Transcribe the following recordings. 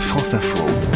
France Info.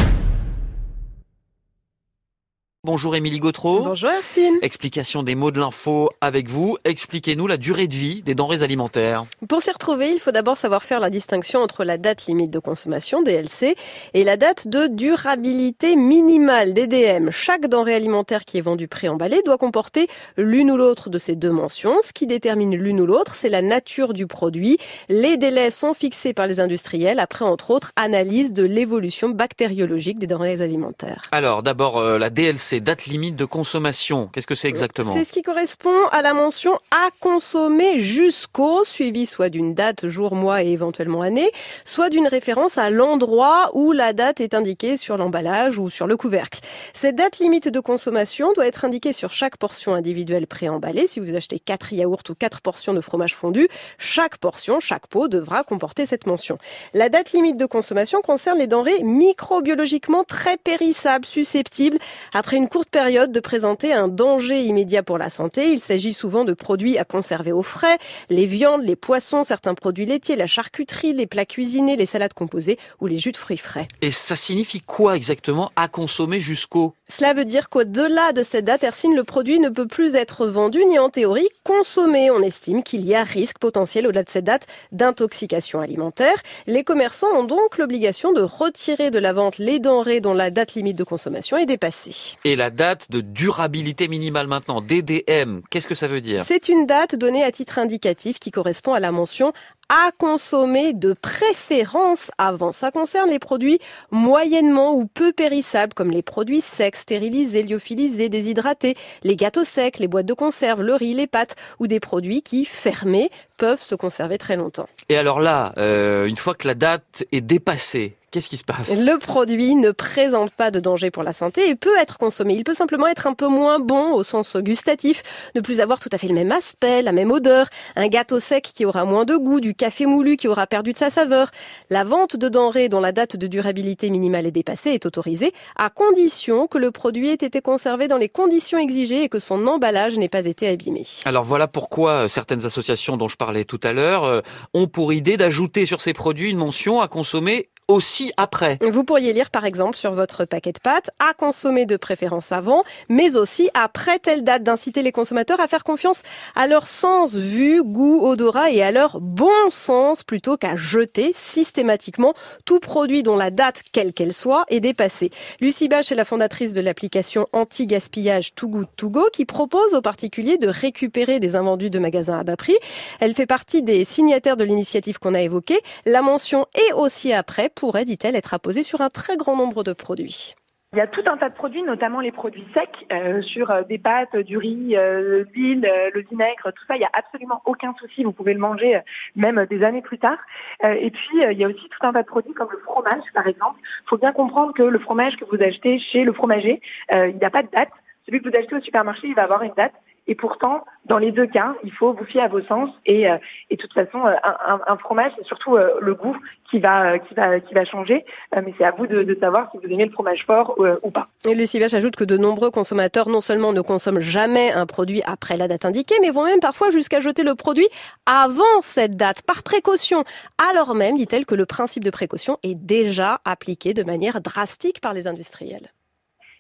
Bonjour Émilie Gautreau. Bonjour Arsine. Explication des mots de l'info avec vous. Expliquez-nous la durée de vie des denrées alimentaires. Pour s'y retrouver, il faut d'abord savoir faire la distinction entre la date limite de consommation, DLC, et la date de durabilité minimale, DDM. Chaque denrée alimentaire qui est vendue préemballée doit comporter l'une ou l'autre de ces deux mentions. Ce qui détermine l'une ou l'autre, c'est la nature du produit. Les délais sont fixés par les industriels après, entre autres, analyse de l'évolution bactériologique des denrées alimentaires. Alors, d'abord, euh, la DLC c'est date limite de consommation. Qu'est-ce que c'est exactement C'est ce qui correspond à la mention à consommer jusqu'au, suivi soit d'une date, jour, mois et éventuellement année, soit d'une référence à l'endroit où la date est indiquée sur l'emballage ou sur le couvercle. Cette date limite de consommation doit être indiquée sur chaque portion individuelle préemballée. Si vous achetez 4 yaourts ou 4 portions de fromage fondu, chaque portion, chaque pot devra comporter cette mention. La date limite de consommation concerne les denrées microbiologiquement très périssables, susceptibles, après une courte période de présenter un danger immédiat pour la santé. Il s'agit souvent de produits à conserver au frais, les viandes, les poissons, certains produits laitiers, la charcuterie, les plats cuisinés, les salades composées ou les jus de fruits frais. Et ça signifie quoi exactement à consommer jusqu'au? Cela veut dire qu'au-delà de cette date, Ersine, le produit ne peut plus être vendu ni en théorie consommé. On estime qu'il y a risque potentiel au-delà de cette date d'intoxication alimentaire. Les commerçants ont donc l'obligation de retirer de la vente les denrées dont la date limite de consommation est dépassée et la date de durabilité minimale maintenant, DDM. Qu'est-ce que ça veut dire? C'est une date donnée à titre indicatif qui correspond à la mention à consommer de préférence avant. Ça concerne les produits moyennement ou peu périssables comme les produits secs, stérilisés, lyophilisés, déshydratés, les gâteaux secs, les boîtes de conserve, le riz, les pâtes ou des produits qui, fermés, peuvent se conserver très longtemps. Et alors là, euh, une fois que la date est dépassée, Qu'est-ce qui se passe? Le produit ne présente pas de danger pour la santé et peut être consommé. Il peut simplement être un peu moins bon au sens gustatif, ne plus avoir tout à fait le même aspect, la même odeur, un gâteau sec qui aura moins de goût, du café moulu qui aura perdu de sa saveur. La vente de denrées dont la date de durabilité minimale est dépassée est autorisée à condition que le produit ait été conservé dans les conditions exigées et que son emballage n'ait pas été abîmé. Alors voilà pourquoi euh, certaines associations dont je parlais tout à l'heure euh, ont pour idée d'ajouter sur ces produits une mention à consommer aussi. Vous pourriez lire par exemple sur votre paquet de pâtes à consommer de préférence avant, mais aussi après telle date d'inciter les consommateurs à faire confiance à leur sens vue, goût, odorat et à leur bon sens plutôt qu'à jeter systématiquement tout produit dont la date, quelle qu'elle soit, est dépassée. Lucie Bach est la fondatrice de l'application anti-gaspillage Too Good To Go qui propose aux particuliers de récupérer des invendus de magasins à bas prix. Elle fait partie des signataires de l'initiative qu'on a évoquée. La mention est aussi après pourrait, dit-elle, être apposée sur un très grand nombre de produits. Il y a tout un tas de produits, notamment les produits secs, euh, sur euh, des pâtes, du riz, euh, l'huile, le vinaigre, tout ça, il n'y a absolument aucun souci. Vous pouvez le manger même des années plus tard. et puis, il y a aussi tout un tas de produits comme le fromage, par exemple. Il faut bien comprendre que le fromage que vous achetez chez le fromager, il n'y a pas de date. Celui que vous achetez au supermarché, il va avoir une date. Et pourtant, dans les deux cas, il faut vous fier à vos sens. Et, euh, et de toute façon, euh, un, un, fromage, c'est surtout euh, le goût qui va, qui va, qui va changer. mais c'est à vous de, de, savoir si vous aimez le fromage fort ou pas. Et Lucie Vache ajoute que de nombreux consommateurs non seulement ne consomment jamais un produit après la date indiquée, mais vont même parfois jusqu'à jeter le produit avant cette date, par précaution. Alors même, dit-elle, que le principe de précaution est déjà appliqué de manière drastique par les industriels.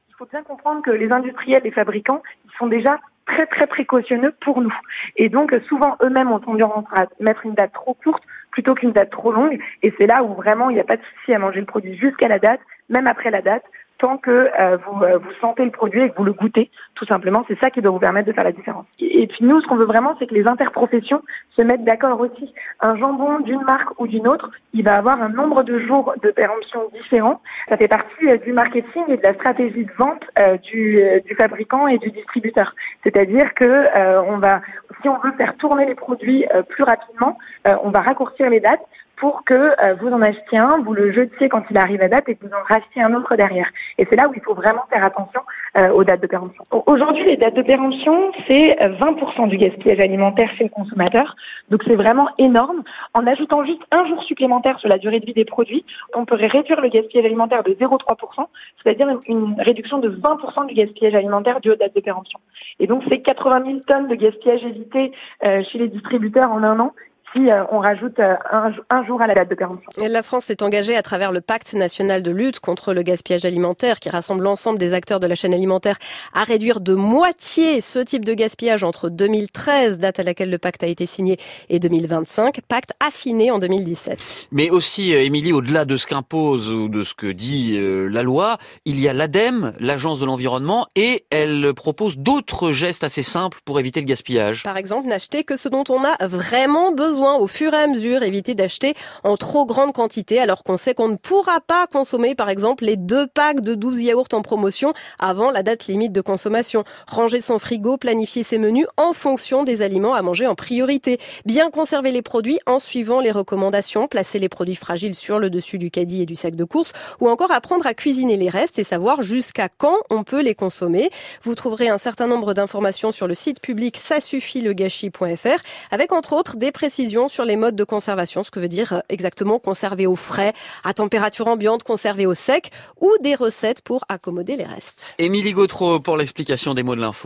Il faut bien comprendre que les industriels, les fabricants, ils sont déjà très très précautionneux pour nous. Et donc souvent eux-mêmes ont tendance à mettre une date trop courte plutôt qu'une date trop longue. Et c'est là où vraiment il n'y a pas de souci à manger le produit jusqu'à la date, même après la date, tant que euh, vous, euh, vous sentez le produit et que vous le goûtez, tout simplement. C'est ça qui doit vous permettre de faire la différence. Et, puis nous, ce qu'on veut vraiment, c'est que les interprofessions se mettent d'accord aussi. Un jambon d'une marque ou d'une autre, il va avoir un nombre de jours de péremption différents. Ça fait partie euh, du marketing et de la stratégie de vente du, du, fabricant et du distributeur. C'est-à-dire que on va, si on veut faire tourner les produits plus rapidement, on va raccourcir les dates pour que euh, vous en achetiez un, vous le jetiez quand il arrive à date et que vous en rachetiez un autre derrière. Et c'est là où il faut vraiment faire attention euh, aux dates de péremption. Aujourd'hui, les dates de péremption, c'est 20% euh, du gaspillage alimentaire chez le consommateur. Donc c'est vraiment énorme. En ajoutant juste un jour supplémentaire sur la durée de vie des produits, on pourrait réduire le gaspillage alimentaire de 0,3%, c'est-à-dire une, réduction de 20% du gaspillage alimentaire dû aux dates de péremption. Et donc c'est 80 000 tonnes de gaspillage évité chez les distributeurs en un an si on rajoute un, jour à la date de péremption. La France s'est engagée à travers le pacte national de lutte contre le gaspillage alimentaire qui rassemble l'ensemble des acteurs de la chaîne alimentaire à réduire de moitié ce type de gaspillage entre 2013, date à laquelle le pacte a été signé, et 2025, pacte affiné en 2017. Mais aussi, Émilie, au-delà de ce qu'impose ou de ce que dit la loi, il y a l'ADEME, l'Agence de l'environnement, et elle propose d'autres gestes assez simples pour éviter le gaspillage. Par exemple, n'acheter que ce dont on a vraiment besoin au fur et à mesure, éviter d'acheter en trop grande quantité alors qu'on sait qu'on ne pourra pas consommer par exemple les deux packs de 12 yaourts en promotion avant la date limite de consommation. Ranger son frigo, planifier ses menus en fonction des aliments à manger en priorité. Bien conserver les produits en suivant les recommandations, placer les produits fragiles sur le dessus du caddie et du sac de course ou encore apprendre à cuisiner les restes et savoir jusqu'à quand on peut les consommer. Vous trouverez un certain nombre d'informations sur le site public ça suffit le gâchis.fr avec entre autres des précisions sur les modes de conservation, ce que veut dire euh, exactement conserver au frais, à température ambiante, conserver au sec ou des recettes pour accommoder les restes. Émilie Gautreau pour l'explication des mots de l'info.